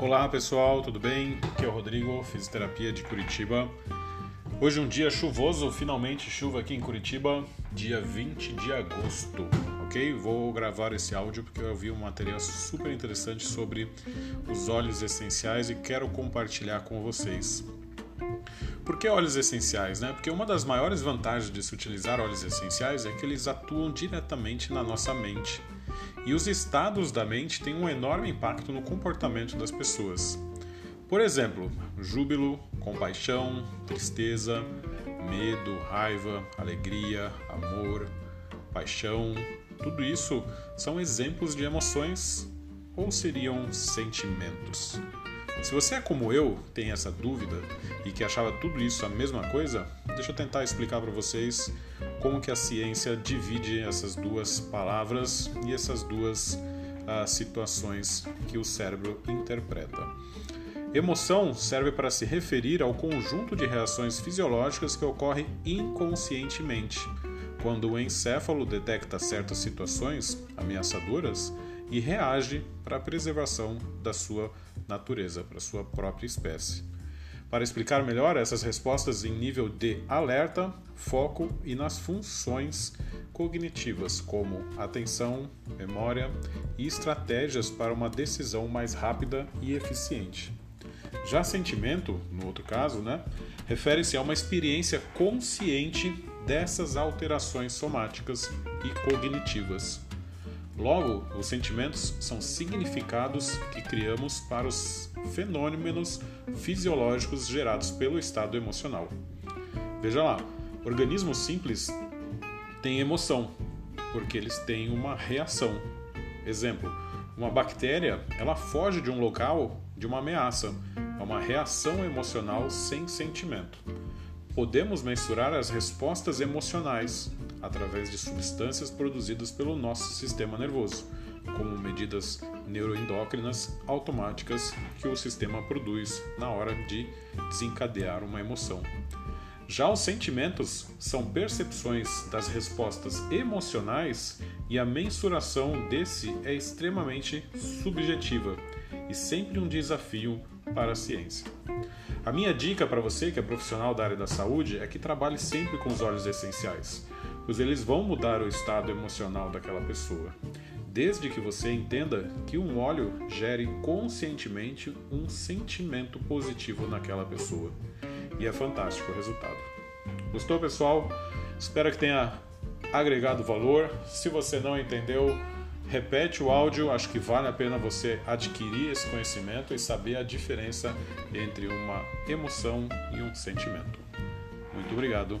Olá pessoal, tudo bem? Aqui é o Rodrigo, fisioterapia de Curitiba. Hoje um dia chuvoso, finalmente chuva aqui em Curitiba, dia 20 de agosto, ok? Vou gravar esse áudio porque eu vi um material super interessante sobre os óleos essenciais e quero compartilhar com vocês. Por que óleos essenciais? Né? Porque uma das maiores vantagens de se utilizar óleos essenciais é que eles atuam diretamente na nossa mente. E os estados da mente têm um enorme impacto no comportamento das pessoas. Por exemplo, júbilo, compaixão, tristeza, medo, raiva, alegria, amor, paixão, tudo isso são exemplos de emoções ou seriam sentimentos? Se você é como eu, tem essa dúvida e que achava tudo isso a mesma coisa, deixa eu tentar explicar para vocês como que a ciência divide essas duas palavras e essas duas uh, situações que o cérebro interpreta. Emoção serve para se referir ao conjunto de reações fisiológicas que ocorrem inconscientemente, quando o encéfalo detecta certas situações ameaçadoras e reage para a preservação da sua natureza, para a sua própria espécie. Para explicar melhor essas respostas em nível de alerta, foco e nas funções cognitivas, como atenção, memória e estratégias para uma decisão mais rápida e eficiente. Já sentimento, no outro caso, né, refere-se a uma experiência consciente dessas alterações somáticas e cognitivas. Logo, os sentimentos são significados que criamos para os fenômenos fisiológicos gerados pelo estado emocional. Veja lá, organismos simples têm emoção, porque eles têm uma reação. Exemplo, uma bactéria, ela foge de um local de uma ameaça, é uma reação emocional sem sentimento. Podemos mensurar as respostas emocionais através de substâncias produzidas pelo nosso sistema nervoso, como medidas neuroendócrinas automáticas que o sistema produz na hora de desencadear uma emoção. Já os sentimentos são percepções das respostas emocionais e a mensuração desse é extremamente subjetiva e sempre um desafio para a ciência. A minha dica para você que é profissional da área da saúde é que trabalhe sempre com os óleos essenciais, pois eles vão mudar o estado emocional daquela pessoa, desde que você entenda que um óleo gere conscientemente um sentimento positivo naquela pessoa. E é fantástico o resultado. Gostou, pessoal? Espero que tenha agregado valor. Se você não entendeu, repete o áudio, acho que vale a pena você adquirir esse conhecimento e saber a diferença entre uma emoção e um sentimento. Muito obrigado.